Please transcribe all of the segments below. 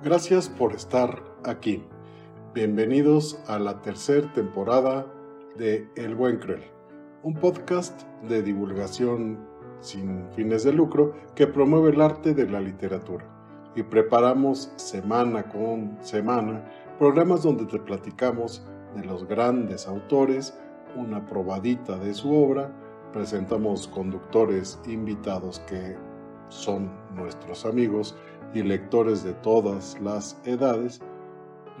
Gracias por estar aquí. Bienvenidos a la tercera temporada de El Buen Cruel, un podcast de divulgación sin fines de lucro que promueve el arte de la literatura. Y preparamos semana con semana programas donde te platicamos de los grandes autores, una probadita de su obra, presentamos conductores invitados que son nuestros amigos y lectores de todas las edades,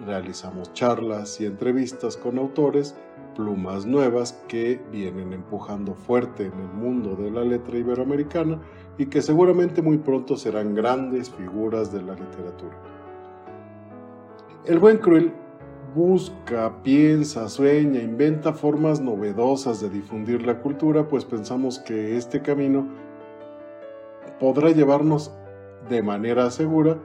realizamos charlas y entrevistas con autores, plumas nuevas que vienen empujando fuerte en el mundo de la letra iberoamericana y que seguramente muy pronto serán grandes figuras de la literatura. El buen cruel busca, piensa, sueña, inventa formas novedosas de difundir la cultura, pues pensamos que este camino podrá llevarnos de manera segura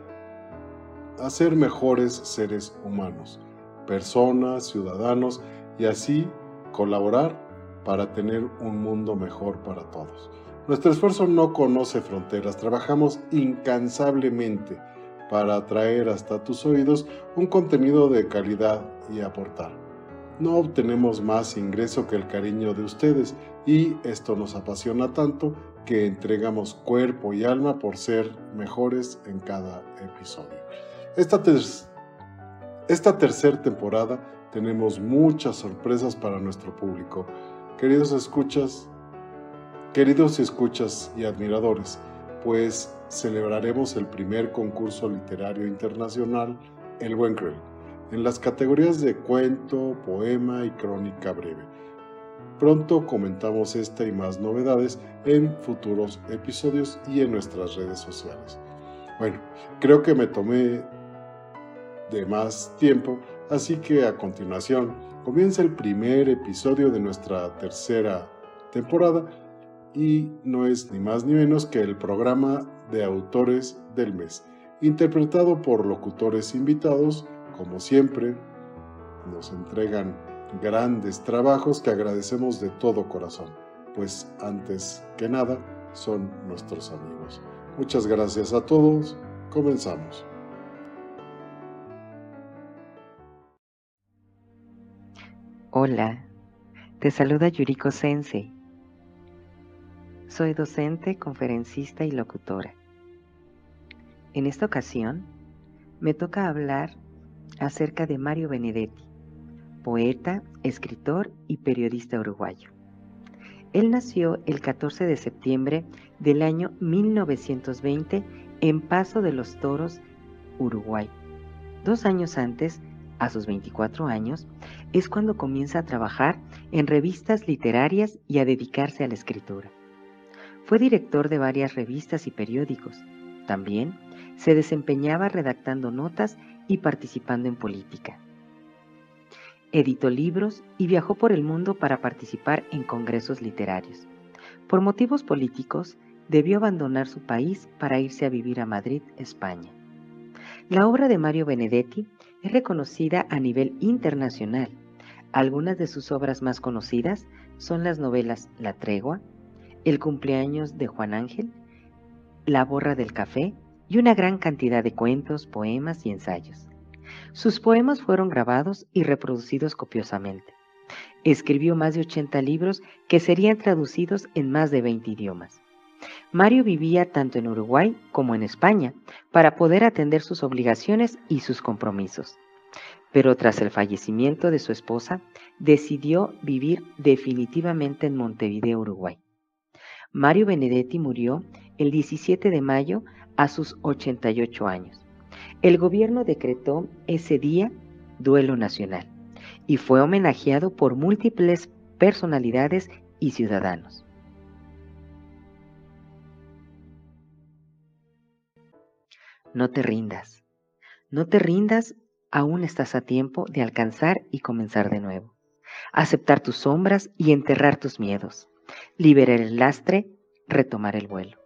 a ser mejores seres humanos, personas, ciudadanos y así colaborar para tener un mundo mejor para todos. Nuestro esfuerzo no conoce fronteras, trabajamos incansablemente para traer hasta tus oídos un contenido de calidad y aportar. No obtenemos más ingreso que el cariño de ustedes y esto nos apasiona tanto que entregamos cuerpo y alma por ser mejores en cada episodio. Esta, esta tercera temporada tenemos muchas sorpresas para nuestro público. Queridos escuchas, queridos escuchas y admiradores, pues celebraremos el primer concurso literario internacional, El Buen Cruel, en las categorías de cuento, poema y crónica breve Pronto comentamos esta y más novedades en futuros episodios y en nuestras redes sociales. Bueno, creo que me tomé de más tiempo, así que a continuación comienza el primer episodio de nuestra tercera temporada y no es ni más ni menos que el programa de autores del mes, interpretado por locutores invitados, como siempre, nos entregan grandes trabajos que agradecemos de todo corazón, pues antes que nada son nuestros amigos. Muchas gracias a todos, comenzamos. Hola, te saluda Yuriko Sensei. Soy docente, conferencista y locutora. En esta ocasión, me toca hablar acerca de Mario Benedetti, poeta, escritor y periodista uruguayo. Él nació el 14 de septiembre del año 1920 en Paso de los Toros, Uruguay. Dos años antes, a sus 24 años, es cuando comienza a trabajar en revistas literarias y a dedicarse a la escritura. Fue director de varias revistas y periódicos. También se desempeñaba redactando notas y participando en política editó libros y viajó por el mundo para participar en congresos literarios. Por motivos políticos, debió abandonar su país para irse a vivir a Madrid, España. La obra de Mario Benedetti es reconocida a nivel internacional. Algunas de sus obras más conocidas son las novelas La Tregua, El cumpleaños de Juan Ángel, La borra del café y una gran cantidad de cuentos, poemas y ensayos. Sus poemas fueron grabados y reproducidos copiosamente. Escribió más de 80 libros que serían traducidos en más de 20 idiomas. Mario vivía tanto en Uruguay como en España para poder atender sus obligaciones y sus compromisos. Pero tras el fallecimiento de su esposa, decidió vivir definitivamente en Montevideo, Uruguay. Mario Benedetti murió el 17 de mayo a sus 88 años. El gobierno decretó ese día duelo nacional y fue homenajeado por múltiples personalidades y ciudadanos. No te rindas. No te rindas, aún estás a tiempo de alcanzar y comenzar de nuevo. Aceptar tus sombras y enterrar tus miedos. Liberar el lastre, retomar el vuelo.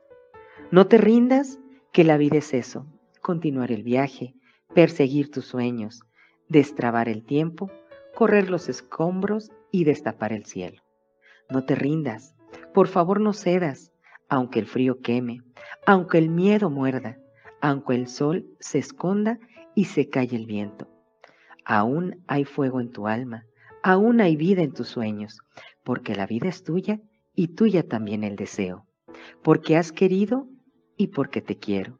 No te rindas, que la vida es eso, continuar el viaje, perseguir tus sueños, destrabar el tiempo, correr los escombros y destapar el cielo. No te rindas, por favor no cedas, aunque el frío queme, aunque el miedo muerda, aunque el sol se esconda y se calle el viento. Aún hay fuego en tu alma, aún hay vida en tus sueños, porque la vida es tuya y tuya también el deseo, porque has querido y porque te quiero,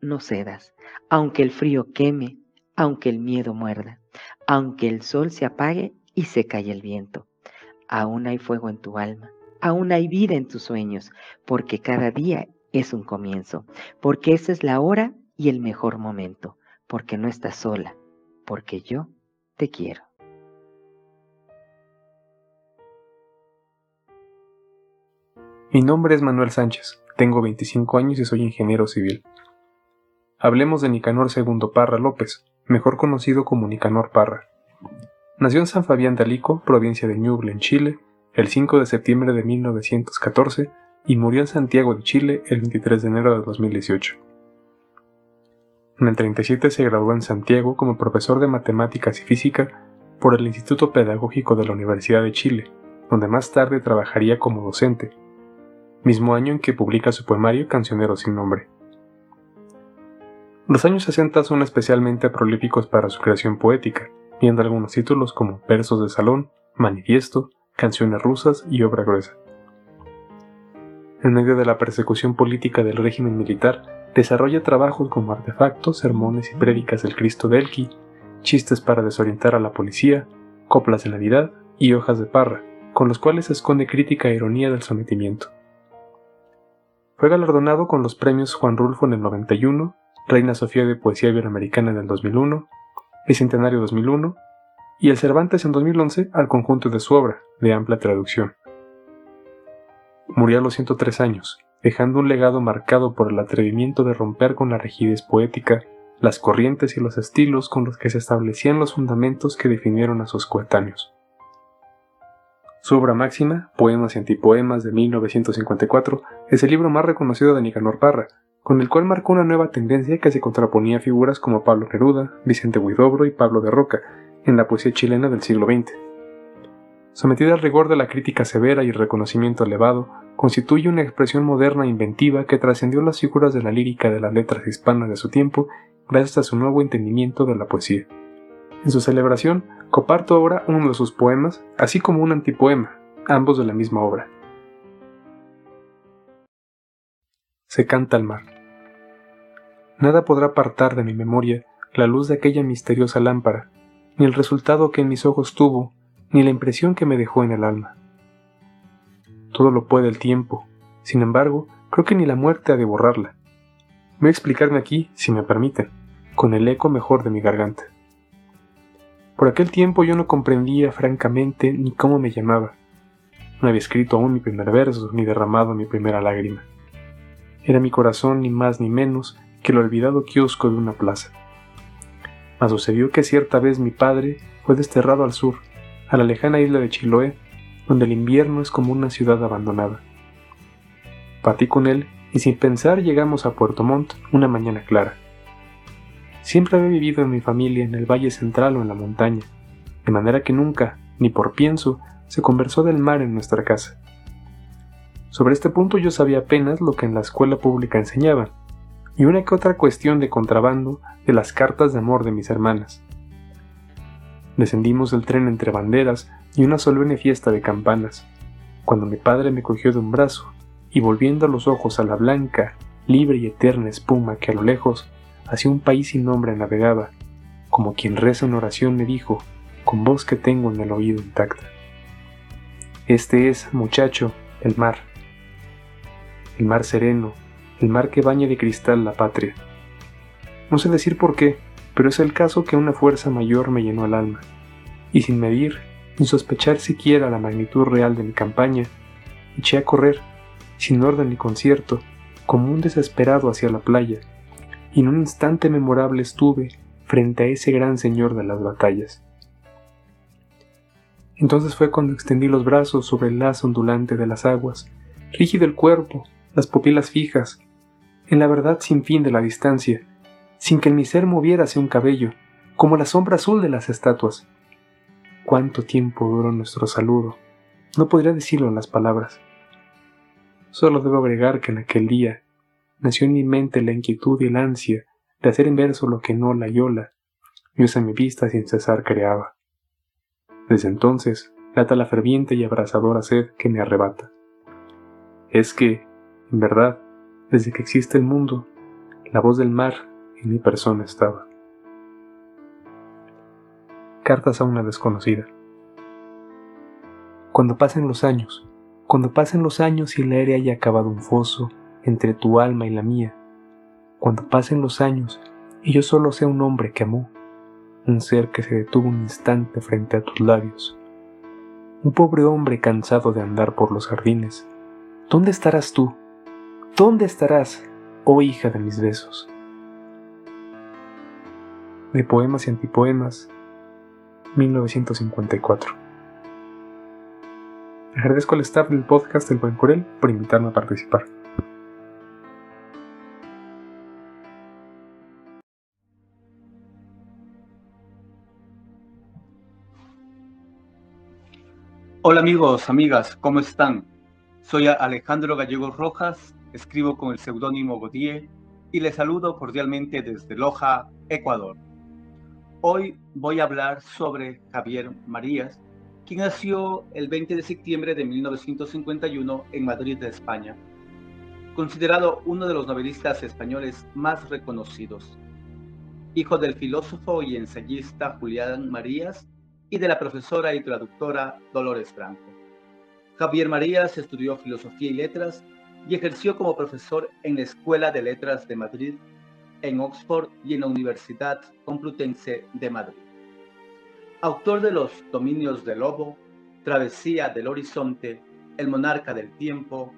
no cedas. Aunque el frío queme, aunque el miedo muerda, aunque el sol se apague y se calle el viento. Aún hay fuego en tu alma, aún hay vida en tus sueños, porque cada día es un comienzo, porque esa es la hora y el mejor momento, porque no estás sola, porque yo te quiero. Mi nombre es Manuel Sánchez, tengo 25 años y soy ingeniero civil. Hablemos de Nicanor II Parra López, mejor conocido como Nicanor Parra. Nació en San Fabián de Alico, provincia de Ñuble, en Chile, el 5 de septiembre de 1914 y murió en Santiago de Chile el 23 de enero de 2018. En el 37 se graduó en Santiago como profesor de matemáticas y física por el Instituto Pedagógico de la Universidad de Chile, donde más tarde trabajaría como docente, mismo año en que publica su poemario Cancionero sin nombre. Los años 60 son especialmente prolíficos para su creación poética, viendo algunos títulos como Versos de Salón, Manifiesto, Canciones Rusas y Obra Gruesa en medio de la persecución política del régimen militar, desarrolla trabajos como artefactos, sermones y prédicas del Cristo de Elqui, chistes para desorientar a la policía, coplas de Navidad y hojas de parra, con los cuales se esconde crítica e ironía del sometimiento. Fue galardonado con los premios Juan Rulfo en el 91, Reina Sofía de Poesía Iberoamericana en el 2001, Bicentenario 2001 y el Cervantes en 2011 al conjunto de su obra, de amplia traducción. Murió a los 103 años, dejando un legado marcado por el atrevimiento de romper con la rigidez poética, las corrientes y los estilos con los que se establecían los fundamentos que definieron a sus coetáneos. Su obra máxima, Poemas y Antipoemas de 1954, es el libro más reconocido de Nicanor Parra, con el cual marcó una nueva tendencia que se contraponía a figuras como Pablo Neruda, Vicente Huidobro y Pablo de Roca en la poesía chilena del siglo XX sometida al rigor de la crítica severa y reconocimiento elevado, constituye una expresión moderna e inventiva que trascendió las figuras de la lírica de las letras hispanas de su tiempo gracias a su nuevo entendimiento de la poesía. En su celebración, comparto ahora uno de sus poemas, así como un antipoema, ambos de la misma obra. Se canta al mar. Nada podrá apartar de mi memoria la luz de aquella misteriosa lámpara, ni el resultado que en mis ojos tuvo ni la impresión que me dejó en el alma. Todo lo puede el tiempo, sin embargo, creo que ni la muerte ha de borrarla. Voy a explicarme aquí, si me permiten, con el eco mejor de mi garganta. Por aquel tiempo yo no comprendía francamente ni cómo me llamaba. No había escrito aún mi primer verso ni derramado mi primera lágrima. Era mi corazón ni más ni menos que el olvidado kiosco de una plaza. Mas sucedió que cierta vez mi padre fue desterrado al sur a la lejana isla de Chiloé, donde el invierno es como una ciudad abandonada. Partí con él y sin pensar llegamos a Puerto Montt una mañana clara. Siempre había vivido en mi familia en el valle central o en la montaña, de manera que nunca, ni por pienso, se conversó del mar en nuestra casa. Sobre este punto yo sabía apenas lo que en la escuela pública enseñaban, y una que otra cuestión de contrabando de las cartas de amor de mis hermanas. Descendimos del tren entre banderas y una solemne fiesta de campanas, cuando mi padre me cogió de un brazo y volviendo los ojos a la blanca, libre y eterna espuma que a lo lejos hacia un país sin nombre navegaba, como quien reza una oración me dijo, con voz que tengo en el oído intacta. Este es, muchacho, el mar. El mar sereno, el mar que baña de cristal la patria. No sé decir por qué, pero es el caso que una fuerza mayor me llenó el alma, y sin medir, ni sospechar siquiera la magnitud real de mi campaña, eché a correr, sin orden ni concierto, como un desesperado hacia la playa, y en un instante memorable estuve, frente a ese gran señor de las batallas. Entonces fue cuando extendí los brazos sobre el lazo ondulante de las aguas, rígido el cuerpo, las pupilas fijas, en la verdad sin fin de la distancia, sin que en mi ser moviérase un cabello, como la sombra azul de las estatuas. Cuánto tiempo duró nuestro saludo. No podría decirlo en las palabras. Solo debo agregar que en aquel día nació en mi mente la inquietud y el ansia de hacer en verso lo que no la yola, Dios a mi vista sin cesar creaba. Desde entonces lata la ferviente y abrasadora sed que me arrebata. Es que, en verdad, desde que existe el mundo, la voz del mar en mi persona estaba. Cartas a una desconocida. Cuando pasen los años, cuando pasen los años y el aire haya acabado un foso entre tu alma y la mía, cuando pasen los años y yo solo sea un hombre que amó, un ser que se detuvo un instante frente a tus labios, un pobre hombre cansado de andar por los jardines, ¿dónde estarás tú? ¿Dónde estarás, oh hija de mis besos? De Poemas y Antipoemas, 1954. Agradezco al staff del podcast del Buen Corel por invitarme a participar. Hola amigos, amigas, ¿cómo están? Soy Alejandro Gallegos Rojas, escribo con el seudónimo Godier y les saludo cordialmente desde Loja, Ecuador. Hoy voy a hablar sobre Javier Marías, quien nació el 20 de septiembre de 1951 en Madrid, España, considerado uno de los novelistas españoles más reconocidos. Hijo del filósofo y ensayista Julián Marías y de la profesora y traductora Dolores Franco. Javier Marías estudió Filosofía y Letras y ejerció como profesor en la Escuela de Letras de Madrid en Oxford y en la Universidad Complutense de Madrid. Autor de los Dominios del Lobo, Travesía del Horizonte, El Monarca del Tiempo,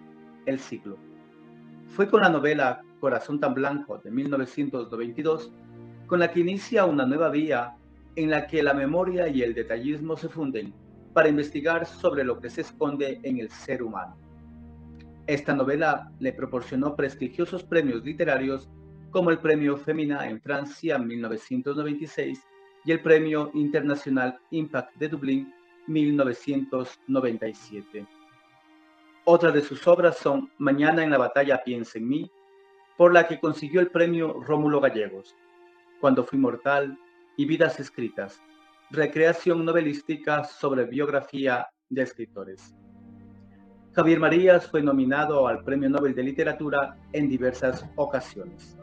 El Siglo. Fue con la novela Corazón tan Blanco de 1992 con la que inicia una nueva vía en la que la memoria y el detallismo se funden para investigar sobre lo que se esconde en el ser humano. Esta novela le proporcionó prestigiosos premios literarios como el Premio Femina en Francia en 1996 y el Premio Internacional Impact de Dublín 1997. Otras de sus obras son Mañana en la batalla piensa en mí, por la que consiguió el premio Rómulo Gallegos, Cuando fui mortal y Vidas escritas, recreación novelística sobre biografía de escritores. Javier Marías fue nominado al Premio Nobel de Literatura en diversas ocasiones.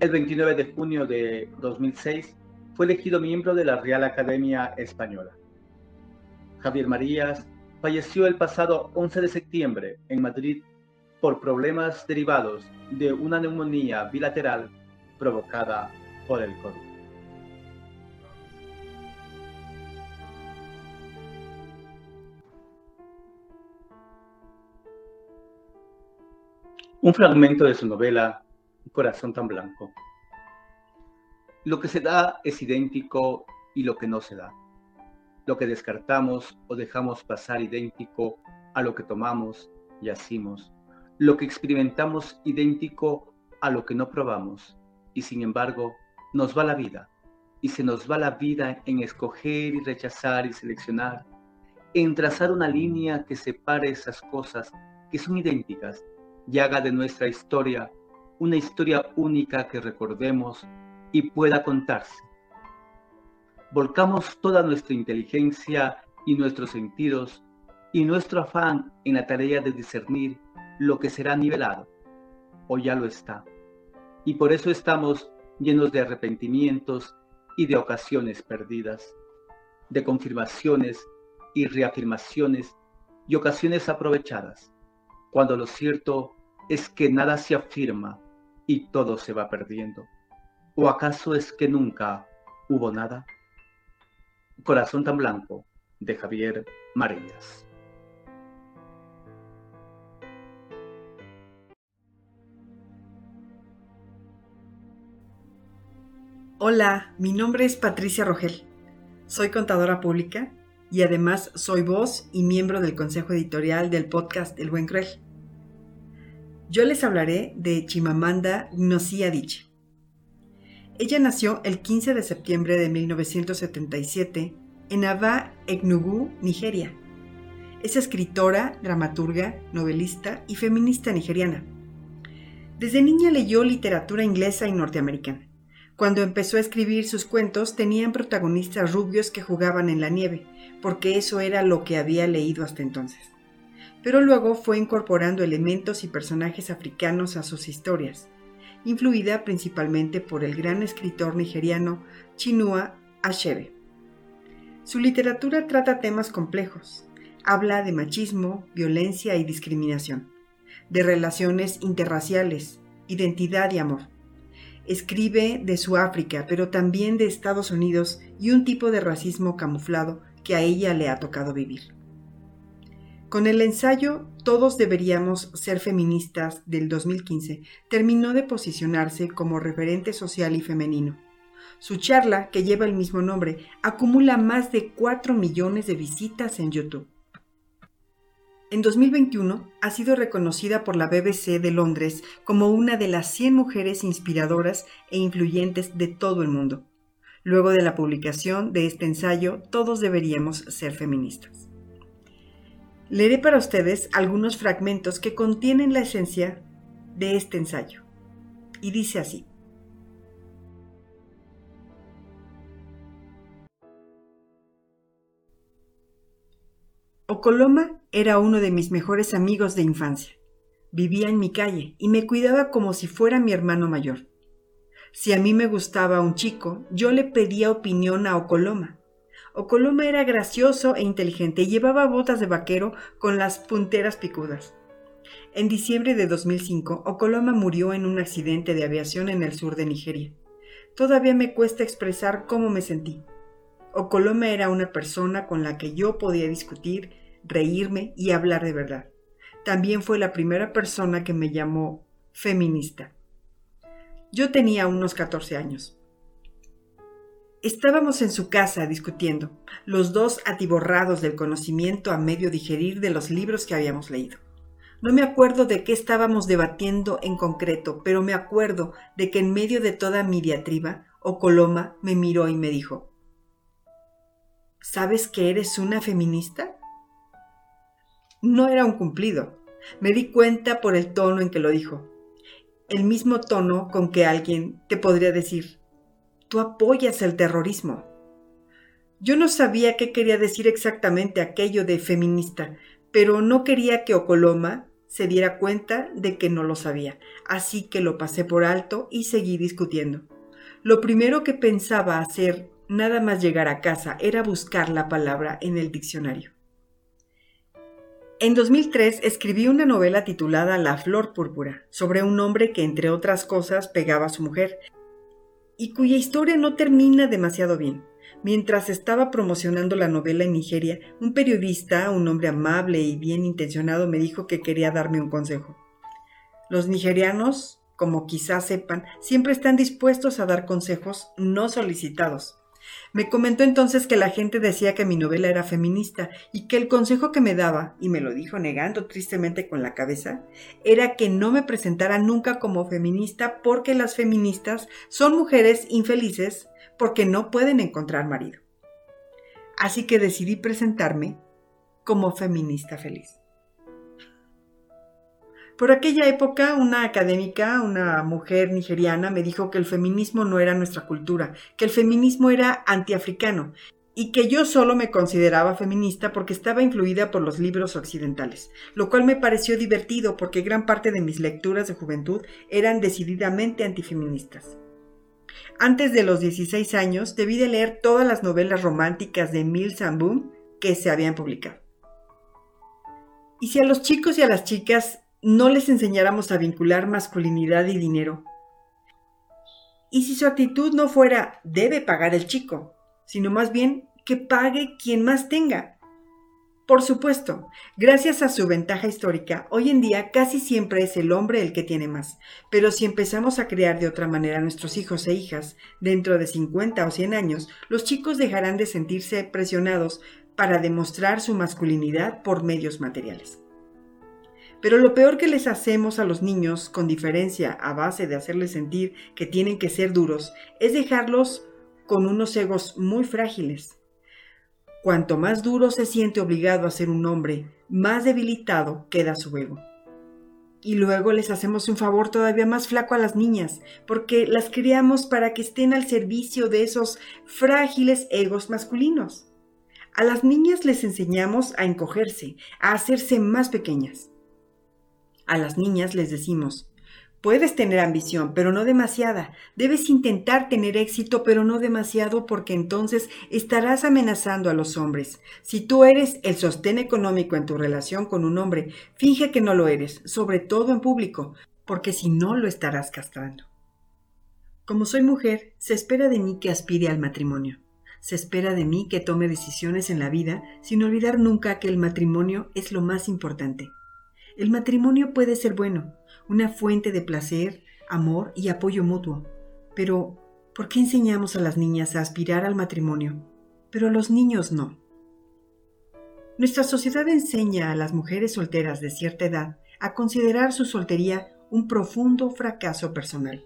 El 29 de junio de 2006 fue elegido miembro de la Real Academia Española. Javier Marías falleció el pasado 11 de septiembre en Madrid por problemas derivados de una neumonía bilateral provocada por el COVID. Un fragmento de su novela corazón tan blanco. Lo que se da es idéntico y lo que no se da. Lo que descartamos o dejamos pasar idéntico a lo que tomamos y hacemos. Lo que experimentamos idéntico a lo que no probamos. Y sin embargo, nos va la vida. Y se nos va la vida en escoger y rechazar y seleccionar. En trazar una línea que separe esas cosas que son idénticas y haga de nuestra historia una historia única que recordemos y pueda contarse. Volcamos toda nuestra inteligencia y nuestros sentidos y nuestro afán en la tarea de discernir lo que será nivelado, o ya lo está. Y por eso estamos llenos de arrepentimientos y de ocasiones perdidas, de confirmaciones y reafirmaciones y ocasiones aprovechadas, cuando lo cierto es que nada se afirma y todo se va perdiendo. ¿O acaso es que nunca hubo nada? Corazón tan blanco de Javier Marías. Hola, mi nombre es Patricia Rogel. Soy contadora pública y además soy voz y miembro del consejo editorial del podcast El Buen Cruel. Yo les hablaré de Chimamanda Ngozi Adichie. Ella nació el 15 de septiembre de 1977 en Aba, Enugu, Nigeria. Es escritora, dramaturga, novelista y feminista nigeriana. Desde niña leyó literatura inglesa y norteamericana. Cuando empezó a escribir sus cuentos tenían protagonistas rubios que jugaban en la nieve, porque eso era lo que había leído hasta entonces. Pero luego fue incorporando elementos y personajes africanos a sus historias, influida principalmente por el gran escritor nigeriano Chinua Achebe. Su literatura trata temas complejos. Habla de machismo, violencia y discriminación, de relaciones interraciales, identidad y amor. Escribe de su África, pero también de Estados Unidos y un tipo de racismo camuflado que a ella le ha tocado vivir. Con el ensayo Todos deberíamos ser feministas del 2015, terminó de posicionarse como referente social y femenino. Su charla, que lleva el mismo nombre, acumula más de 4 millones de visitas en YouTube. En 2021 ha sido reconocida por la BBC de Londres como una de las 100 mujeres inspiradoras e influyentes de todo el mundo. Luego de la publicación de este ensayo, todos deberíamos ser feministas. Leeré para ustedes algunos fragmentos que contienen la esencia de este ensayo. Y dice así. Ocoloma era uno de mis mejores amigos de infancia. Vivía en mi calle y me cuidaba como si fuera mi hermano mayor. Si a mí me gustaba un chico, yo le pedía opinión a Ocoloma Ocoloma era gracioso e inteligente y llevaba botas de vaquero con las punteras picudas. En diciembre de 2005, Ocoloma murió en un accidente de aviación en el sur de Nigeria. Todavía me cuesta expresar cómo me sentí. Ocoloma era una persona con la que yo podía discutir, reírme y hablar de verdad. También fue la primera persona que me llamó feminista. Yo tenía unos 14 años. Estábamos en su casa discutiendo, los dos atiborrados del conocimiento a medio digerir de los libros que habíamos leído. No me acuerdo de qué estábamos debatiendo en concreto, pero me acuerdo de que en medio de toda mi diatriba, Ocoloma me miró y me dijo, ¿Sabes que eres una feminista? No era un cumplido. Me di cuenta por el tono en que lo dijo. El mismo tono con que alguien te podría decir, tú apoyas el terrorismo. Yo no sabía qué quería decir exactamente aquello de feminista, pero no quería que Ocoloma se diera cuenta de que no lo sabía, así que lo pasé por alto y seguí discutiendo. Lo primero que pensaba hacer, nada más llegar a casa, era buscar la palabra en el diccionario. En 2003 escribí una novela titulada La Flor Púrpura, sobre un hombre que, entre otras cosas, pegaba a su mujer, y cuya historia no termina demasiado bien. Mientras estaba promocionando la novela en Nigeria, un periodista, un hombre amable y bien intencionado, me dijo que quería darme un consejo. Los nigerianos, como quizás sepan, siempre están dispuestos a dar consejos no solicitados. Me comentó entonces que la gente decía que mi novela era feminista y que el consejo que me daba, y me lo dijo negando tristemente con la cabeza, era que no me presentara nunca como feminista porque las feministas son mujeres infelices porque no pueden encontrar marido. Así que decidí presentarme como feminista feliz. Por aquella época, una académica, una mujer nigeriana, me dijo que el feminismo no era nuestra cultura, que el feminismo era antiafricano y que yo solo me consideraba feminista porque estaba influida por los libros occidentales, lo cual me pareció divertido porque gran parte de mis lecturas de juventud eran decididamente antifeministas. Antes de los 16 años debí de leer todas las novelas románticas de Emile Samboom que se habían publicado. Y si a los chicos y a las chicas no les enseñáramos a vincular masculinidad y dinero. Y si su actitud no fuera debe pagar el chico, sino más bien que pague quien más tenga. Por supuesto, gracias a su ventaja histórica, hoy en día casi siempre es el hombre el que tiene más. Pero si empezamos a criar de otra manera a nuestros hijos e hijas, dentro de 50 o 100 años, los chicos dejarán de sentirse presionados para demostrar su masculinidad por medios materiales. Pero lo peor que les hacemos a los niños, con diferencia a base de hacerles sentir que tienen que ser duros, es dejarlos con unos egos muy frágiles Cuanto más duro se siente obligado a ser un hombre, más debilitado queda su ego. Y luego les hacemos un favor todavía más flaco a las niñas, porque las criamos para que estén al servicio de esos frágiles egos masculinos. A las niñas les enseñamos a encogerse, a hacerse más pequeñas. A las niñas les decimos, Puedes tener ambición, pero no demasiada. Debes intentar tener éxito, pero no demasiado, porque entonces estarás amenazando a los hombres. Si tú eres el sostén económico en tu relación con un hombre, finge que no lo eres, sobre todo en público, porque si no lo estarás castrando. Como soy mujer, se espera de mí que aspire al matrimonio. Se espera de mí que tome decisiones en la vida sin olvidar nunca que el matrimonio es lo más importante. El matrimonio puede ser bueno, una fuente de placer, amor y apoyo mutuo. Pero, ¿por qué enseñamos a las niñas a aspirar al matrimonio, pero a los niños no? Nuestra sociedad enseña a las mujeres solteras de cierta edad a considerar su soltería un profundo fracaso personal.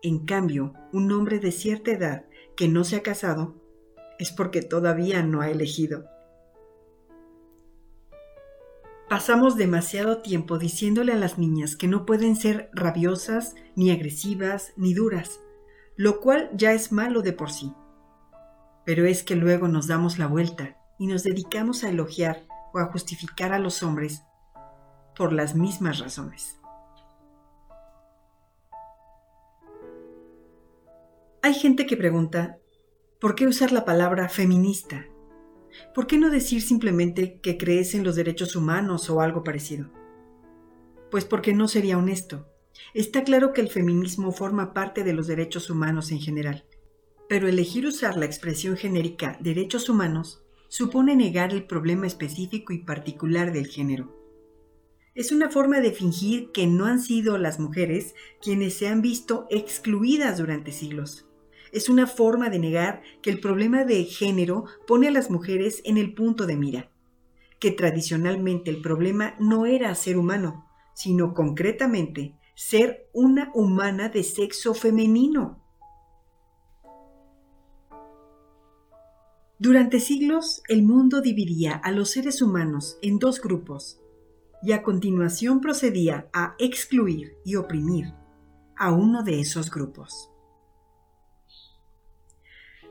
En cambio, un hombre de cierta edad que no se ha casado es porque todavía no ha elegido. Pasamos demasiado tiempo diciéndole a las niñas que no pueden ser rabiosas, ni agresivas, ni duras, lo cual ya es malo de por sí. Pero es que luego nos damos la vuelta y nos dedicamos a elogiar o a justificar a los hombres por las mismas razones. Hay gente que pregunta, ¿por qué usar la palabra feminista? ¿Por qué no decir simplemente que crees en los derechos humanos o algo parecido? Pues porque no sería honesto. Está claro que el feminismo forma parte de los derechos humanos en general, pero elegir usar la expresión genérica derechos humanos supone negar el problema específico y particular del género. Es una forma de fingir que no han sido las mujeres quienes se han visto excluidas durante siglos es una forma de negar que el problema de género pone a las mujeres en el punto de mira, que tradicionalmente el problema no era ser humano, sino concretamente ser una humana de sexo femenino. Durante siglos el mundo dividía a los seres humanos en dos grupos y a continuación procedía a excluir y oprimir a uno de esos grupos.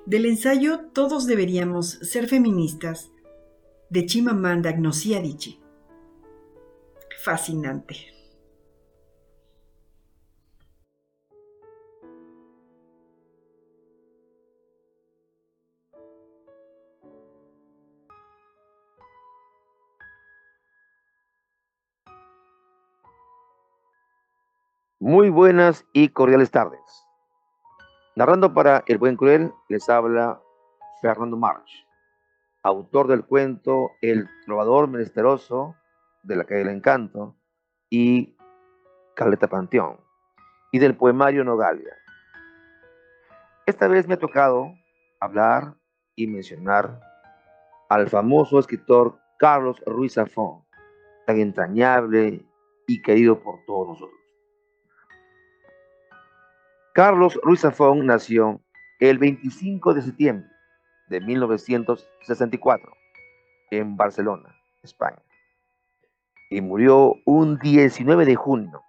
Del ensayo Todos deberíamos ser feministas de Chimamanda Ngozi Adichie. Fascinante. Muy buenas y cordiales tardes. Narrando para El Buen Cruel, les habla Fernando March, autor del cuento El trovador menesteroso de la calle del encanto y Caleta Panteón, y del poemario Nogalia. Esta vez me ha tocado hablar y mencionar al famoso escritor Carlos Ruiz Zafón, tan entrañable y querido por todos nosotros. Carlos Ruiz Zafón nació el 25 de septiembre de 1964 en Barcelona, España, y murió un 19 de junio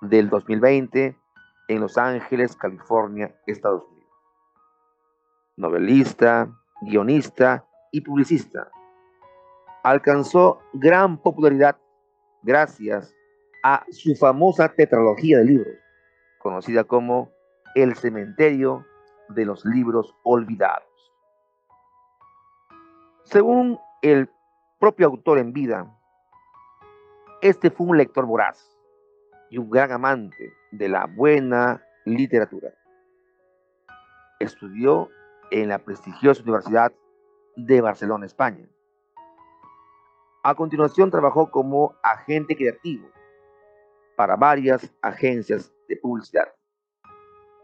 del 2020 en Los Ángeles, California, Estados Unidos. Novelista, guionista y publicista. Alcanzó gran popularidad gracias a su famosa tetralogía de libros, conocida como el cementerio de los libros olvidados. Según el propio autor en vida, este fue un lector voraz y un gran amante de la buena literatura. Estudió en la prestigiosa Universidad de Barcelona, España. A continuación trabajó como agente creativo para varias agencias de publicidad,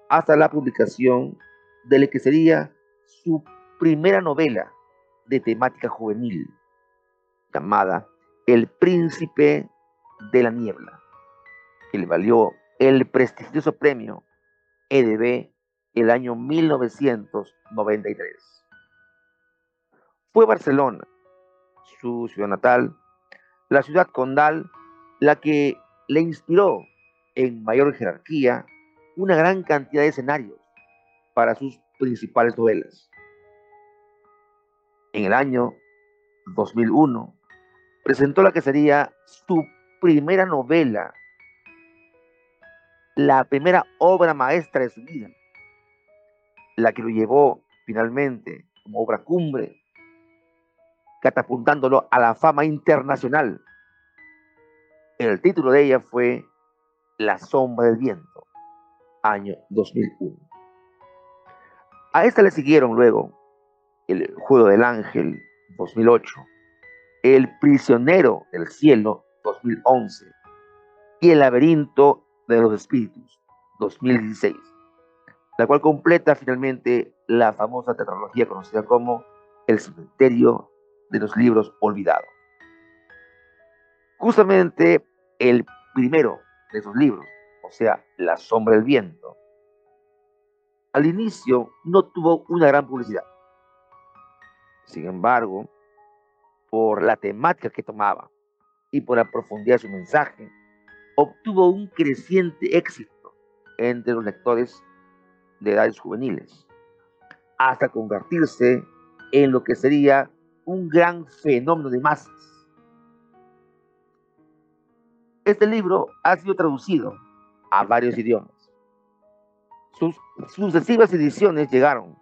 hasta la publicación de la que sería su primera novela de temática juvenil, llamada El Príncipe de la Niebla, que le valió el prestigioso premio EDB el año 1993. Fue Barcelona, su ciudad natal, la ciudad condal, la que le inspiró en mayor jerarquía una gran cantidad de escenarios para sus principales novelas. En el año 2001 presentó la que sería su primera novela, la primera obra maestra de su vida, la que lo llevó finalmente como obra cumbre, catapultándolo a la fama internacional. El título de ella fue La sombra del viento, año 2001. A esta le siguieron luego El juego del ángel, 2008, El prisionero del cielo, 2011, y El laberinto de los espíritus, 2016 la cual completa finalmente la famosa tetralogía conocida como El cementerio de los libros olvidados. Justamente el primero de esos libros, o sea, La sombra del viento, al inicio no tuvo una gran publicidad. Sin embargo, por la temática que tomaba y por la profundidad de su mensaje, obtuvo un creciente éxito entre los lectores de edades juveniles, hasta convertirse en lo que sería un gran fenómeno de masas. Este libro ha sido traducido a varios idiomas. Sus sucesivas ediciones llegaron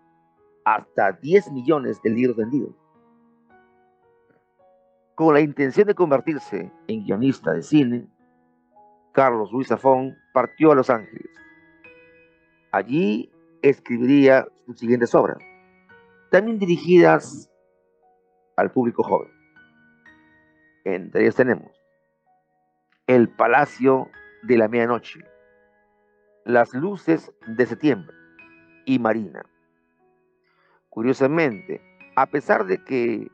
hasta 10 millones de libros vendidos. Con la intención de convertirse en guionista de cine, Carlos Luis Zafón partió a Los Ángeles Allí escribiría sus siguientes obras, también dirigidas al público joven. Entre ellas tenemos El Palacio de la Medianoche, Las Luces de Septiembre y Marina. Curiosamente, a pesar de que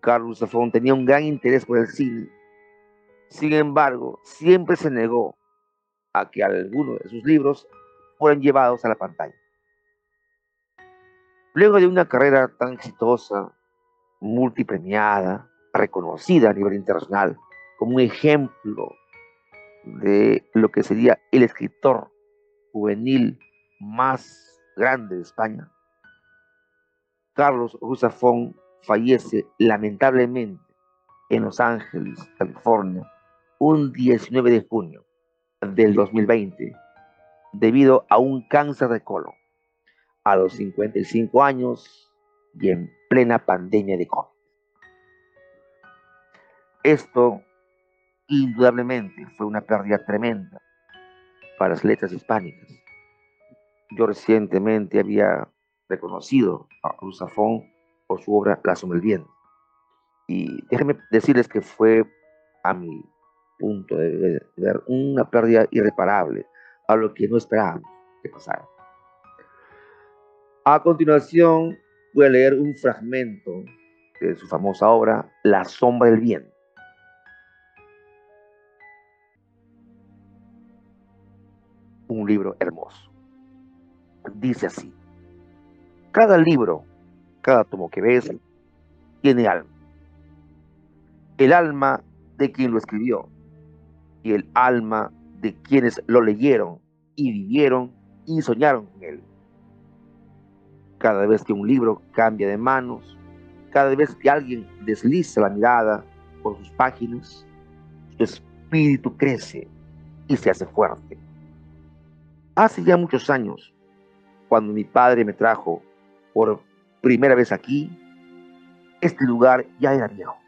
Carlos Zafón tenía un gran interés por el cine, sin embargo, siempre se negó a que alguno de sus libros fueron llevados a la pantalla. Luego de una carrera tan exitosa, multipremiada, reconocida a nivel internacional como un ejemplo de lo que sería el escritor juvenil más grande de España, Carlos Rusafón fallece lamentablemente en Los Ángeles, California, un 19 de junio del 2020 debido a un cáncer de colon a los 55 años y en plena pandemia de COVID. Esto indudablemente fue una pérdida tremenda para las letras hispánicas. Yo recientemente había reconocido a Rusafón por su obra La viento. Y déjenme decirles que fue, a mi punto de ver, una pérdida irreparable a lo que no esperábamos que pasara. A continuación, voy a leer un fragmento de su famosa obra, La sombra del viento. Un libro hermoso. Dice así, cada libro, cada tomo que ves, tiene alma. El alma de quien lo escribió y el alma de quienes lo leyeron y vivieron y soñaron con él. Cada vez que un libro cambia de manos, cada vez que alguien desliza la mirada por sus páginas, su espíritu crece y se hace fuerte. Hace ya muchos años, cuando mi padre me trajo por primera vez aquí, este lugar ya era viejo.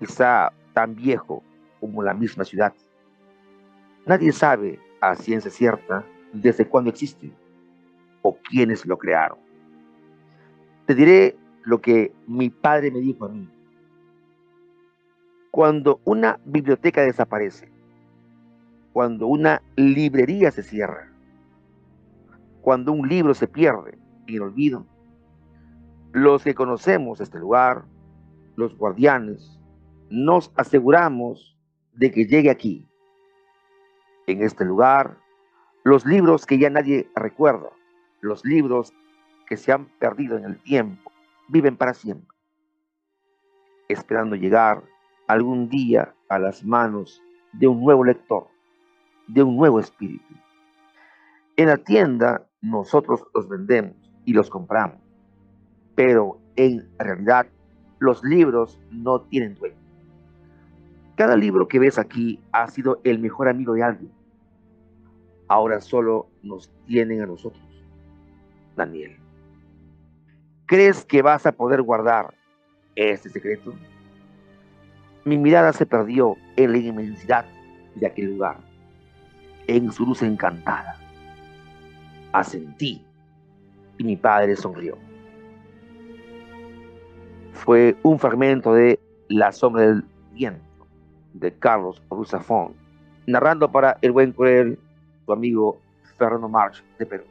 Quizá tan viejo como la misma ciudad. Nadie sabe a ciencia cierta desde cuándo existe o quiénes lo crearon. Te diré lo que mi padre me dijo a mí Cuando una biblioteca desaparece, cuando una librería se cierra, cuando un libro se pierde en el olvido, los que conocemos este lugar, los guardianes, nos aseguramos de que llegue aquí, en este lugar, los libros que ya nadie recuerda, los libros que se han perdido en el tiempo, viven para siempre, esperando llegar algún día a las manos de un nuevo lector, de un nuevo espíritu. En la tienda nosotros los vendemos y los compramos, pero en realidad los libros no tienen dueño. Cada libro que ves aquí ha sido el mejor amigo de alguien. Ahora solo nos tienen a nosotros. Daniel. ¿Crees que vas a poder guardar este secreto? Mi mirada se perdió en la inmensidad de aquel lugar, en su luz encantada. Asentí y mi padre sonrió. Fue un fragmento de La sombra del viento de Carlos Rusafón, narrando para El Buen Cruel tu amigo Fernando March de Perú.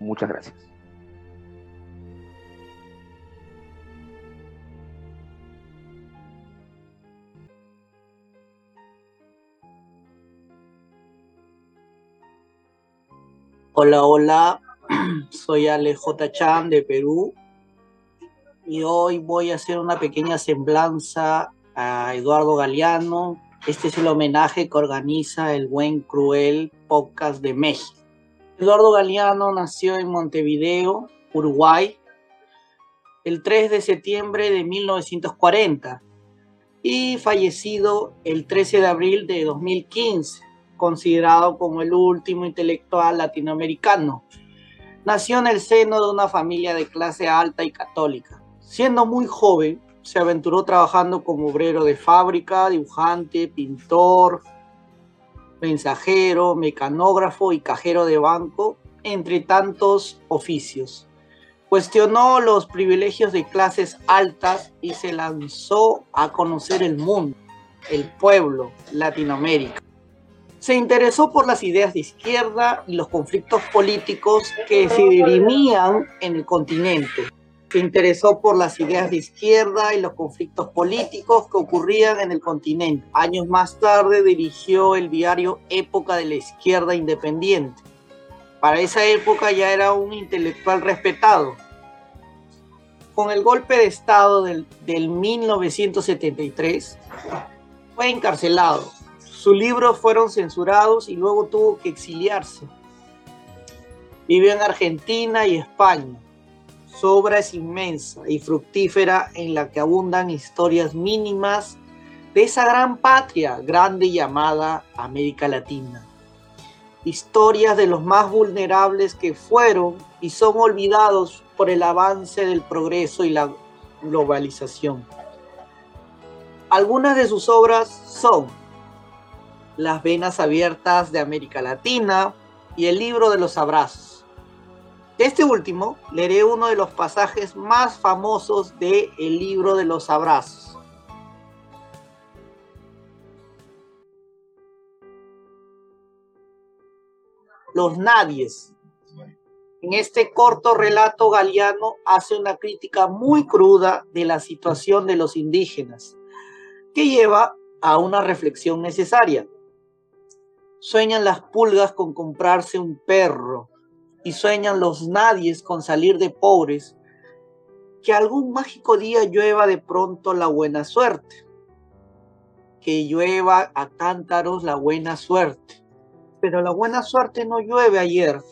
Muchas gracias. Hola, hola, soy Ale J. Chan de Perú y hoy voy a hacer una pequeña semblanza a Eduardo Galeano. Este es el homenaje que organiza el Buen Cruel Podcast de México. Eduardo Galeano nació en Montevideo, Uruguay, el 3 de septiembre de 1940 y fallecido el 13 de abril de 2015, considerado como el último intelectual latinoamericano. Nació en el seno de una familia de clase alta y católica. Siendo muy joven, se aventuró trabajando como obrero de fábrica, dibujante, pintor, mensajero, mecanógrafo y cajero de banco, entre tantos oficios. Cuestionó los privilegios de clases altas y se lanzó a conocer el mundo, el pueblo, Latinoamérica. Se interesó por las ideas de izquierda y los conflictos políticos que se dirimían en el continente se interesó por las ideas de izquierda y los conflictos políticos que ocurrían en el continente. Años más tarde dirigió el diario Época de la Izquierda Independiente. Para esa época ya era un intelectual respetado. Con el golpe de Estado del, del 1973, fue encarcelado. Sus libros fueron censurados y luego tuvo que exiliarse. Vivió en Argentina y España su obra es inmensa y fructífera en la que abundan historias mínimas de esa gran patria grande llamada América Latina. Historias de los más vulnerables que fueron y son olvidados por el avance del progreso y la globalización. Algunas de sus obras son Las venas abiertas de América Latina y El libro de los abrazos este último, leeré uno de los pasajes más famosos de El libro de los abrazos. Los nadies. En este corto relato Galeano hace una crítica muy cruda de la situación de los indígenas, que lleva a una reflexión necesaria. Sueñan las pulgas con comprarse un perro, y sueñan los nadies con salir de pobres, que algún mágico día llueva de pronto la buena suerte, que llueva a cántaros la buena suerte. Pero la buena suerte no llueve ayer,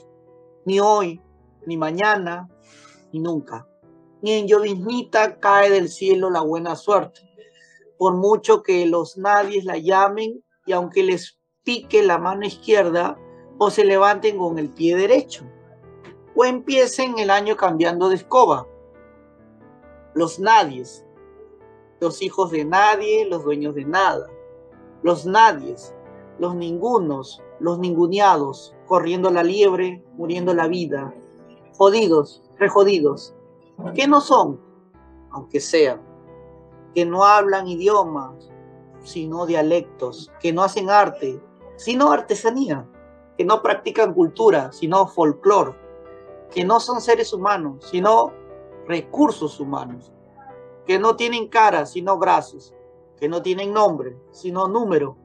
ni hoy, ni mañana, ni nunca. Ni en lloviznita cae del cielo la buena suerte, por mucho que los nadies la llamen y aunque les pique la mano izquierda o se levanten con el pie derecho o empiecen el año cambiando de escoba. Los nadies, los hijos de nadie, los dueños de nada. Los nadies, los ningunos, los ninguneados, corriendo la liebre, muriendo la vida. Jodidos, rejodidos. que no son? Aunque sean. Que no hablan idiomas, sino dialectos, que no hacen arte, sino artesanía, que no practican cultura, sino folclore, que no son seres humanos, sino recursos humanos, que no tienen cara, sino brazos, que no tienen nombre, sino número,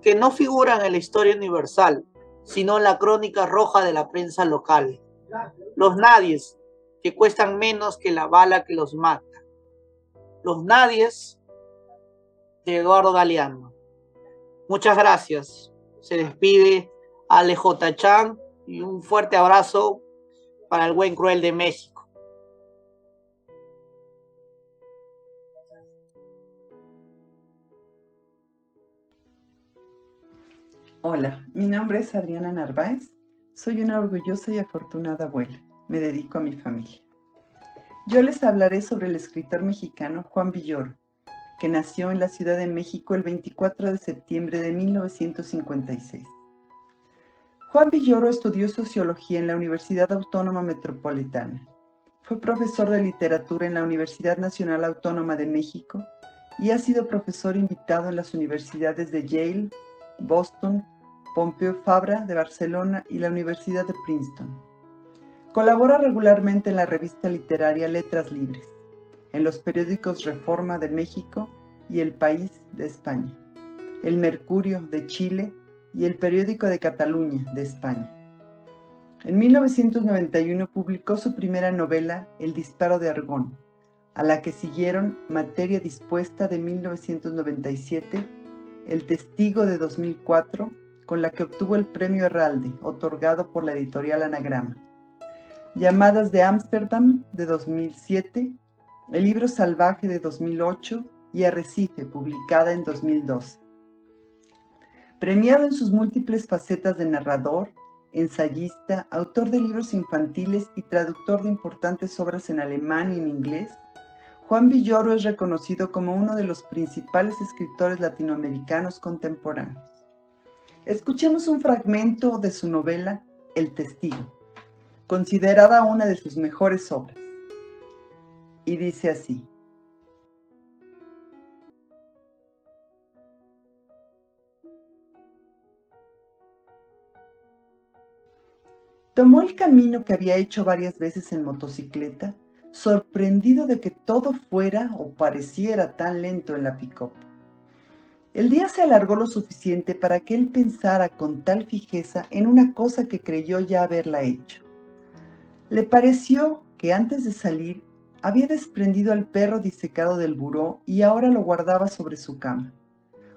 que no figuran en la historia universal, sino en la crónica roja de la prensa local. Los nadies, que cuestan menos que la bala que los mata. Los nadies de Eduardo Galeano. Muchas gracias. Se despide Alejo Tachán y un fuerte abrazo para el buen cruel de México. Hola, mi nombre es Adriana Narváez. Soy una orgullosa y afortunada abuela. Me dedico a mi familia. Yo les hablaré sobre el escritor mexicano Juan Villoro, que nació en la Ciudad de México el 24 de septiembre de 1956. Juan Villoro estudió sociología en la Universidad Autónoma Metropolitana. Fue profesor de literatura en la Universidad Nacional Autónoma de México y ha sido profesor invitado en las universidades de Yale, Boston, Pompeu Fabra de Barcelona y la Universidad de Princeton. Colabora regularmente en la revista literaria Letras Libres en los periódicos Reforma de México y El País de España, El Mercurio de Chile y el Periódico de Cataluña de España. En 1991 publicó su primera novela El disparo de Argón, a la que siguieron Materia dispuesta de 1997, El testigo de 2004, con la que obtuvo el premio Herralde, otorgado por la editorial Anagrama. Llamadas de Ámsterdam de 2007 el libro Salvaje de 2008 y Arrecife, publicada en 2012. Premiado en sus múltiples facetas de narrador, ensayista, autor de libros infantiles y traductor de importantes obras en alemán y en inglés, Juan Villoro es reconocido como uno de los principales escritores latinoamericanos contemporáneos. Escuchemos un fragmento de su novela El Testigo, considerada una de sus mejores obras y dice así. Tomó el camino que había hecho varias veces en motocicleta, sorprendido de que todo fuera o pareciera tan lento en la pick El día se alargó lo suficiente para que él pensara con tal fijeza en una cosa que creyó ya haberla hecho. Le pareció que antes de salir había desprendido al perro disecado del buró y ahora lo guardaba sobre su cama,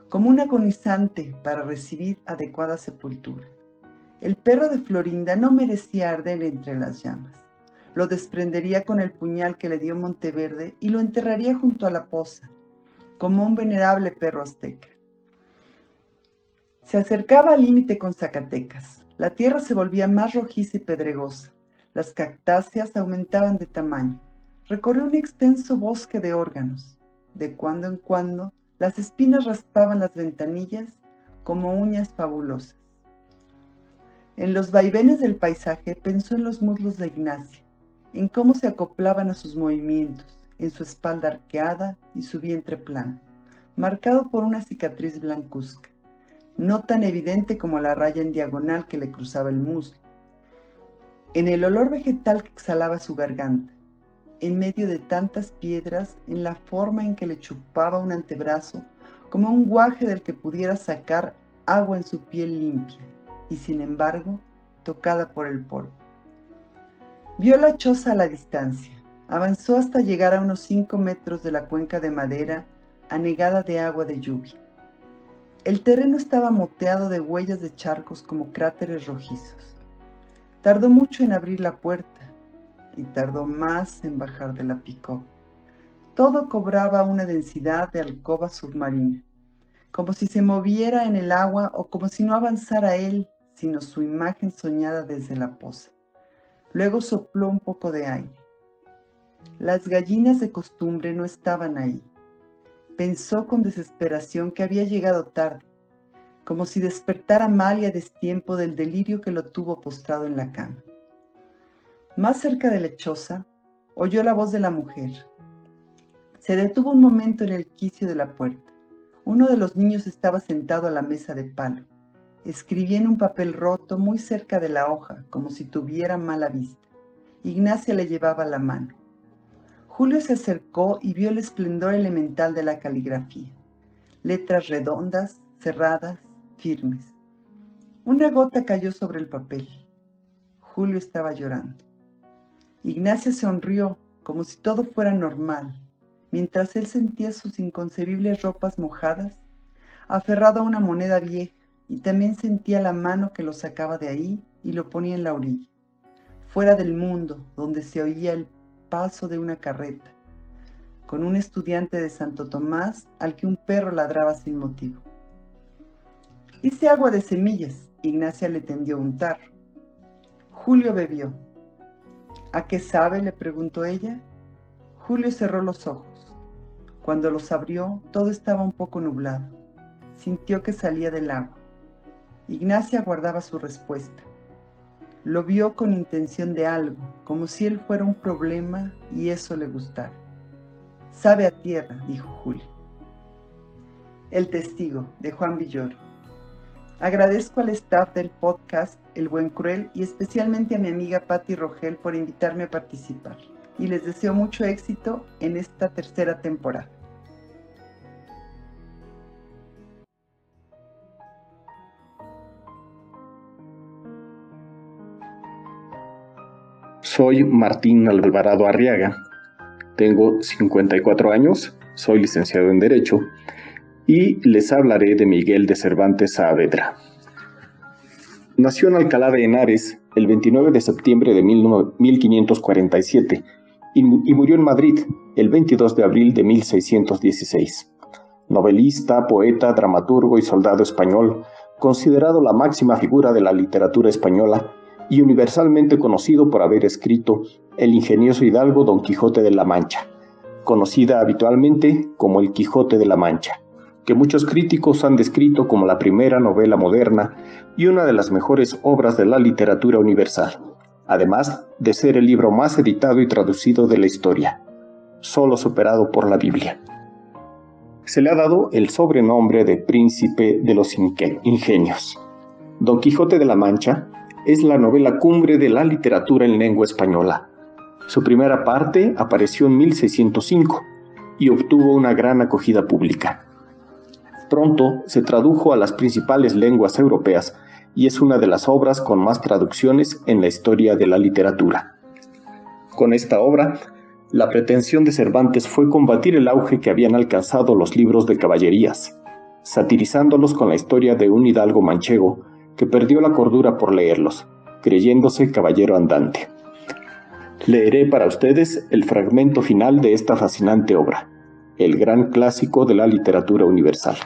como un agonizante para recibir adecuada sepultura. El perro de Florinda no merecía arder entre las llamas. Lo desprendería con el puñal que le dio Monteverde y lo enterraría junto a la poza, como un venerable perro azteca. Se acercaba al límite con Zacatecas. La tierra se volvía más rojiza y pedregosa. Las cactáceas aumentaban de tamaño recorrió un extenso bosque de órganos. De cuando en cuando, las espinas raspaban las ventanillas como uñas fabulosas. En los vaivenes del paisaje pensó en los muslos de Ignacia, en cómo se acoplaban a sus movimientos, en su espalda arqueada y su vientre plano, marcado por una cicatriz blancuzca, no tan evidente como la raya en diagonal que le cruzaba el muslo, en el olor vegetal que exhalaba su garganta, en medio de tantas piedras en la forma en que le chupaba un antebrazo, como un guaje del que pudiera sacar agua en su piel limpia, y sin embargo tocada por el polvo. Vio la choza a la distancia, avanzó hasta llegar a unos cinco metros de la cuenca de madera anegada de agua de lluvia. El terreno estaba moteado de huellas de charcos como cráteres rojizos. Tardó mucho en abrir la puerta, y tardó más en bajar de la picó. Todo cobraba una densidad de alcoba submarina, como si se moviera en el agua o como si no avanzara él, sino su imagen soñada desde la poza. Luego sopló un poco de aire. Las gallinas de costumbre no estaban ahí. Pensó con desesperación que había llegado tarde, como si despertara mal y a destiempo del delirio que lo tuvo postrado en la cama. Más cerca de Lechosa, oyó la voz de la mujer. Se detuvo un momento en el quicio de la puerta. Uno de los niños estaba sentado a la mesa de palo. Escribía en un papel roto muy cerca de la hoja, como si tuviera mala vista. Ignacia le llevaba la mano. Julio se acercó y vio el esplendor elemental de la caligrafía. Letras redondas, cerradas, firmes. Una gota cayó sobre el papel. Julio estaba llorando. Ignacia sonrió como si todo fuera normal, mientras él sentía sus inconcebibles ropas mojadas, aferrado a una moneda vieja, y también sentía la mano que lo sacaba de ahí y lo ponía en la orilla, fuera del mundo, donde se oía el paso de una carreta, con un estudiante de Santo Tomás al que un perro ladraba sin motivo. Hice agua de semillas, Ignacia le tendió un tarro. Julio bebió. ¿A qué sabe? le preguntó ella. Julio cerró los ojos. Cuando los abrió, todo estaba un poco nublado. Sintió que salía del agua. Ignacia guardaba su respuesta. Lo vio con intención de algo, como si él fuera un problema y eso le gustara. Sabe a tierra, dijo Julio. El testigo, de Juan Villoro. Agradezco al staff del podcast El Buen Cruel y especialmente a mi amiga Patti Rogel por invitarme a participar. Y les deseo mucho éxito en esta tercera temporada. Soy Martín Alvarado Arriaga. Tengo 54 años, soy licenciado en Derecho y les hablaré de Miguel de Cervantes Saavedra. Nació en Alcalá de Henares el 29 de septiembre de 1547 y murió en Madrid el 22 de abril de 1616. Novelista, poeta, dramaturgo y soldado español, considerado la máxima figura de la literatura española y universalmente conocido por haber escrito El ingenioso hidalgo Don Quijote de la Mancha, conocida habitualmente como El Quijote de la Mancha que muchos críticos han descrito como la primera novela moderna y una de las mejores obras de la literatura universal, además de ser el libro más editado y traducido de la historia, solo superado por la Biblia. Se le ha dado el sobrenombre de Príncipe de los Ingenios. Don Quijote de la Mancha es la novela cumbre de la literatura en lengua española. Su primera parte apareció en 1605 y obtuvo una gran acogida pública. Pronto se tradujo a las principales lenguas europeas y es una de las obras con más traducciones en la historia de la literatura. Con esta obra, la pretensión de Cervantes fue combatir el auge que habían alcanzado los libros de caballerías, satirizándolos con la historia de un hidalgo manchego que perdió la cordura por leerlos, creyéndose caballero andante. Leeré para ustedes el fragmento final de esta fascinante obra, el gran clásico de la literatura universal.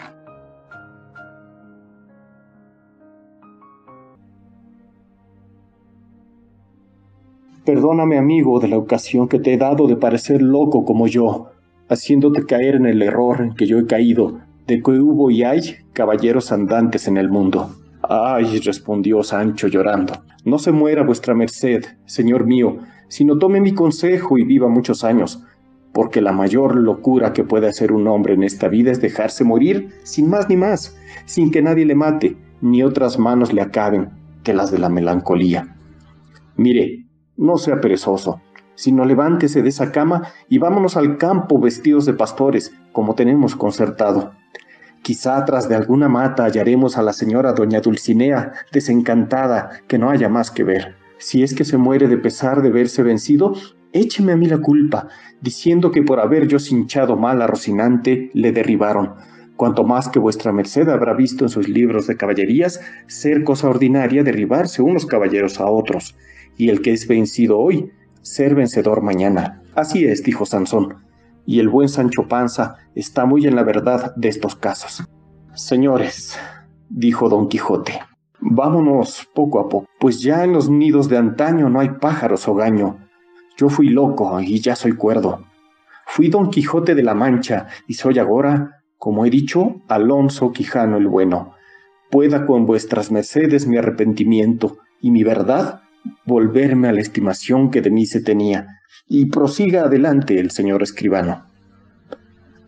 Perdóname, amigo, de la ocasión que te he dado de parecer loco como yo, haciéndote caer en el error en que yo he caído, de que hubo y hay caballeros andantes en el mundo. Ay, respondió Sancho llorando, no se muera vuestra merced, señor mío, sino tome mi consejo y viva muchos años, porque la mayor locura que puede hacer un hombre en esta vida es dejarse morir sin más ni más, sin que nadie le mate, ni otras manos le acaben que las de la melancolía. Mire, no sea perezoso, sino levántese de esa cama y vámonos al campo vestidos de pastores, como tenemos concertado. Quizá tras de alguna mata hallaremos a la señora doña Dulcinea, desencantada, que no haya más que ver. Si es que se muere de pesar de verse vencido, écheme a mí la culpa, diciendo que por haber yo cinchado mal a Rocinante le derribaron, cuanto más que vuestra merced habrá visto en sus libros de caballerías ser cosa ordinaria derribarse unos caballeros a otros, y el que es vencido hoy, ser vencedor mañana. Así es, dijo Sansón, y el buen Sancho Panza está muy en la verdad de estos casos. Señores, dijo don Quijote, vámonos poco a poco, pues ya en los nidos de antaño no hay pájaros o gaño. Yo fui loco y ya soy cuerdo. Fui don Quijote de la Mancha y soy ahora, como he dicho, Alonso Quijano el Bueno. Pueda con vuestras mercedes mi arrepentimiento y mi verdad volverme a la estimación que de mí se tenía, y prosiga adelante el señor escribano.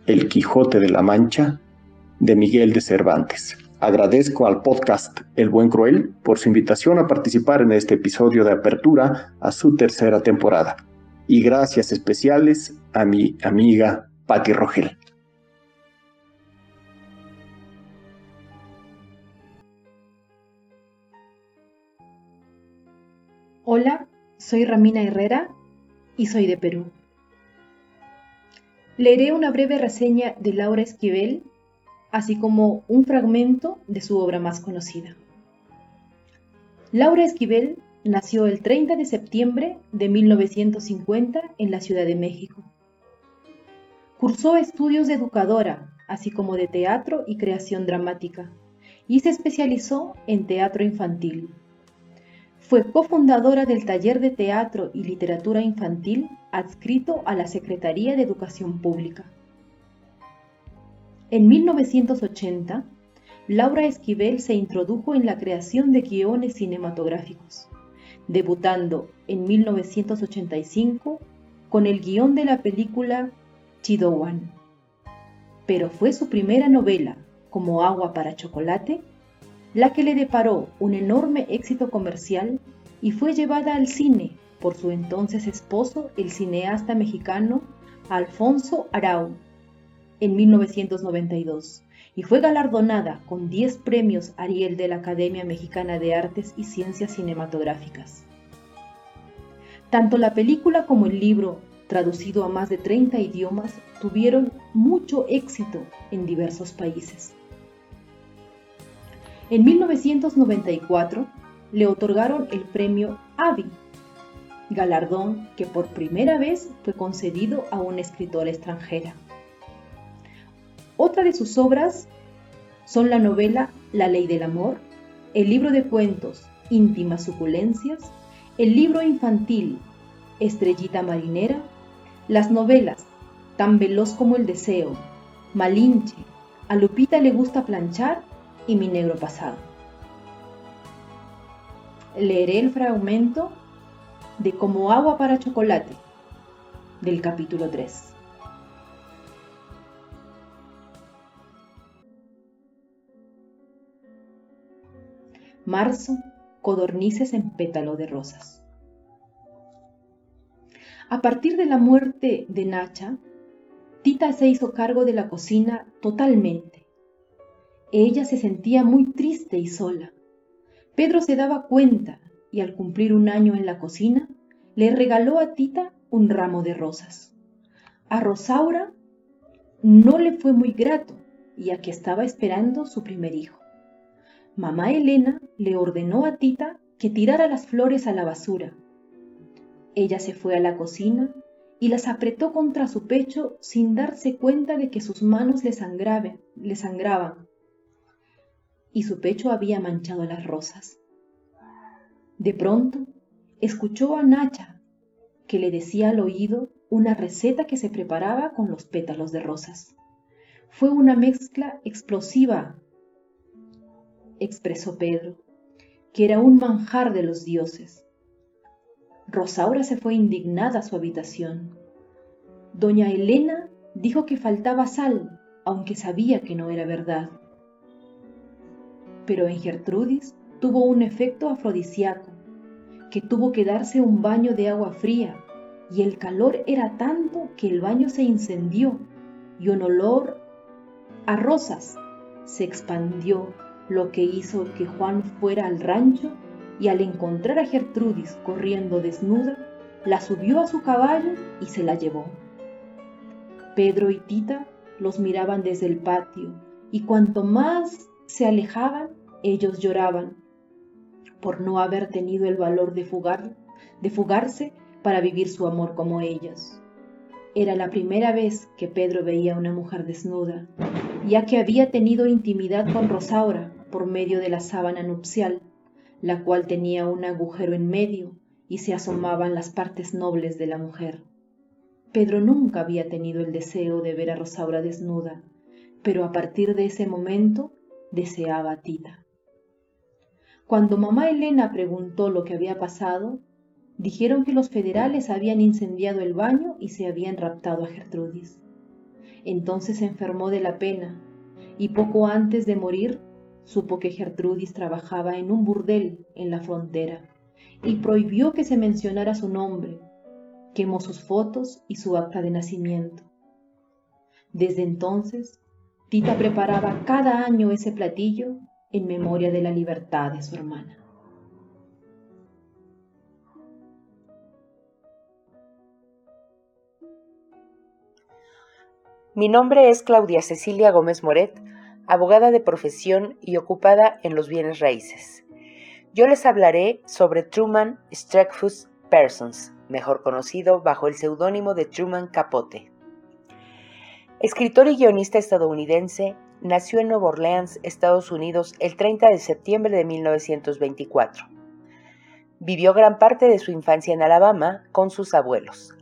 El Quijote de la Mancha, de Miguel de Cervantes. Agradezco al podcast El Buen Cruel por su invitación a participar en este episodio de apertura a su tercera temporada. Y gracias especiales a mi amiga Patti Rogel. Hola, soy Ramina Herrera y soy de Perú. Leeré una breve reseña de Laura Esquivel, así como un fragmento de su obra más conocida. Laura Esquivel nació el 30 de septiembre de 1950 en la Ciudad de México. Cursó estudios de educadora, así como de teatro y creación dramática, y se especializó en teatro infantil. Fue cofundadora del Taller de Teatro y Literatura Infantil adscrito a la Secretaría de Educación Pública. En 1980, Laura Esquivel se introdujo en la creación de guiones cinematográficos, debutando en 1985 con el guion de la película Chidowan. Pero fue su primera novela, como Agua para Chocolate, la que le deparó un enorme éxito comercial y fue llevada al cine por su entonces esposo, el cineasta mexicano Alfonso Arau, en 1992, y fue galardonada con 10 premios Ariel de la Academia Mexicana de Artes y Ciencias Cinematográficas. Tanto la película como el libro, traducido a más de 30 idiomas, tuvieron mucho éxito en diversos países. En 1994 le otorgaron el premio AVI, galardón que por primera vez fue concedido a una escritora extranjera. Otra de sus obras son la novela La ley del amor, el libro de cuentos Íntimas suculencias, el libro infantil Estrellita marinera, las novelas Tan veloz como el deseo, Malinche, A Lupita le gusta planchar y mi negro pasado. Leeré el fragmento de Como agua para chocolate del capítulo 3. Marzo, codornices en pétalo de rosas. A partir de la muerte de Nacha, Tita se hizo cargo de la cocina totalmente ella se sentía muy triste y sola. Pedro se daba cuenta y al cumplir un año en la cocina, le regaló a Tita un ramo de rosas. A Rosaura no le fue muy grato, ya que estaba esperando su primer hijo. Mamá Elena le ordenó a Tita que tirara las flores a la basura. Ella se fue a la cocina y las apretó contra su pecho sin darse cuenta de que sus manos le, le sangraban y su pecho había manchado las rosas. De pronto, escuchó a Nacha, que le decía al oído una receta que se preparaba con los pétalos de rosas. Fue una mezcla explosiva, expresó Pedro, que era un manjar de los dioses. Rosaura se fue indignada a su habitación. Doña Elena dijo que faltaba sal, aunque sabía que no era verdad pero en Gertrudis tuvo un efecto afrodisíaco, que tuvo que darse un baño de agua fría, y el calor era tanto que el baño se incendió y un olor a rosas se expandió, lo que hizo que Juan fuera al rancho y al encontrar a Gertrudis corriendo desnuda, la subió a su caballo y se la llevó. Pedro y Tita los miraban desde el patio y cuanto más se alejaban, ellos lloraban por no haber tenido el valor de, fugar, de fugarse para vivir su amor como ellos. Era la primera vez que Pedro veía a una mujer desnuda, ya que había tenido intimidad con Rosaura por medio de la sábana nupcial, la cual tenía un agujero en medio y se asomaban las partes nobles de la mujer. Pedro nunca había tenido el deseo de ver a Rosaura desnuda, pero a partir de ese momento deseaba Tita. Cuando mamá Elena preguntó lo que había pasado, dijeron que los federales habían incendiado el baño y se habían raptado a Gertrudis. Entonces se enfermó de la pena y poco antes de morir supo que Gertrudis trabajaba en un burdel en la frontera y prohibió que se mencionara su nombre. Quemó sus fotos y su acta de nacimiento. Desde entonces, Tita preparaba cada año ese platillo en memoria de la libertad de su hermana. Mi nombre es Claudia Cecilia Gómez Moret, abogada de profesión y ocupada en los bienes raíces. Yo les hablaré sobre Truman Streckfus Persons, mejor conocido bajo el seudónimo de Truman Capote. Escritor y guionista estadounidense, nació en Nueva Orleans, Estados Unidos, el 30 de septiembre de 1924. Vivió gran parte de su infancia en Alabama con sus abuelos.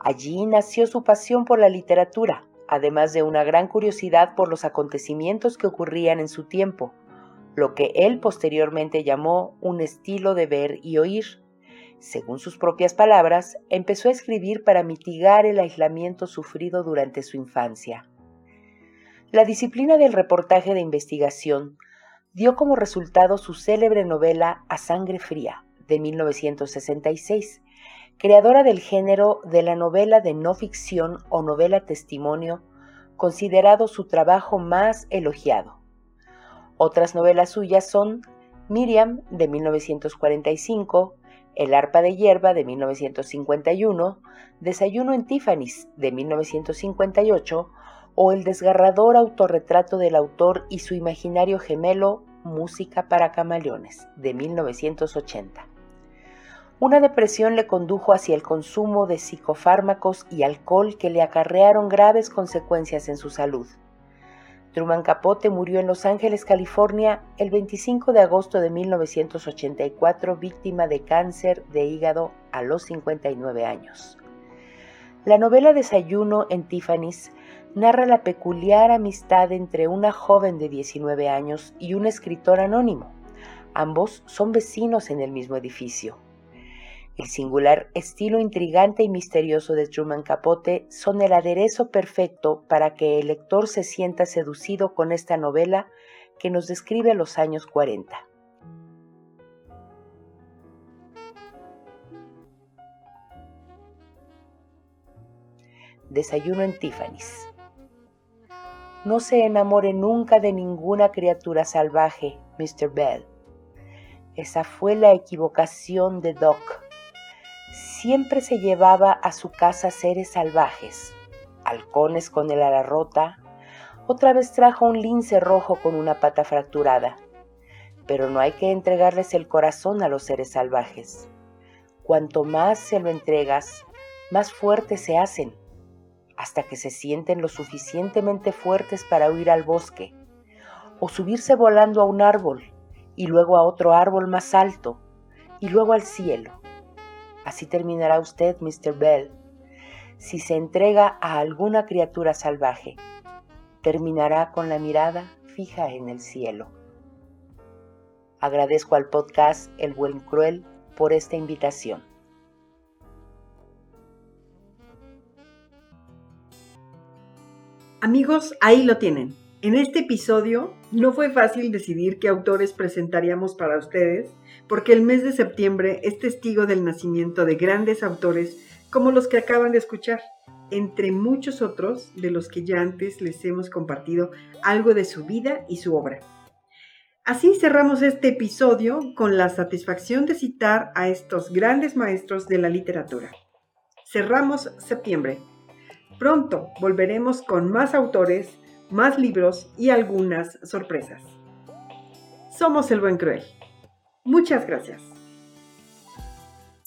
Allí nació su pasión por la literatura, además de una gran curiosidad por los acontecimientos que ocurrían en su tiempo, lo que él posteriormente llamó un estilo de ver y oír. Según sus propias palabras, empezó a escribir para mitigar el aislamiento sufrido durante su infancia. La disciplina del reportaje de investigación dio como resultado su célebre novela A Sangre Fría, de 1966, creadora del género de la novela de no ficción o novela testimonio, considerado su trabajo más elogiado. Otras novelas suyas son Miriam de 1945, El arpa de hierba de 1951, Desayuno en Tiffany's de 1958 o el desgarrador autorretrato del autor y su imaginario gemelo Música para camaleones de 1980. Una depresión le condujo hacia el consumo de psicofármacos y alcohol que le acarrearon graves consecuencias en su salud. Truman Capote murió en Los Ángeles, California, el 25 de agosto de 1984, víctima de cáncer de hígado a los 59 años. La novela Desayuno en Tiffany's narra la peculiar amistad entre una joven de 19 años y un escritor anónimo. Ambos son vecinos en el mismo edificio. El singular estilo intrigante y misterioso de Truman Capote son el aderezo perfecto para que el lector se sienta seducido con esta novela que nos describe los años 40. Desayuno en Tiffany's. No se enamore nunca de ninguna criatura salvaje, Mr. Bell. Esa fue la equivocación de Doc siempre se llevaba a su casa seres salvajes, halcones con el ala rota, otra vez trajo un lince rojo con una pata fracturada. Pero no hay que entregarles el corazón a los seres salvajes. Cuanto más se lo entregas, más fuertes se hacen, hasta que se sienten lo suficientemente fuertes para huir al bosque, o subirse volando a un árbol, y luego a otro árbol más alto, y luego al cielo Así terminará usted, Mr. Bell. Si se entrega a alguna criatura salvaje, terminará con la mirada fija en el cielo. Agradezco al podcast El Buen Cruel por esta invitación. Amigos, ahí lo tienen. En este episodio no fue fácil decidir qué autores presentaríamos para ustedes, porque el mes de septiembre es testigo del nacimiento de grandes autores como los que acaban de escuchar, entre muchos otros de los que ya antes les hemos compartido algo de su vida y su obra. Así cerramos este episodio con la satisfacción de citar a estos grandes maestros de la literatura. Cerramos septiembre. Pronto volveremos con más autores, más libros y algunas sorpresas. Somos el Buen Cruel. Muchas gracias.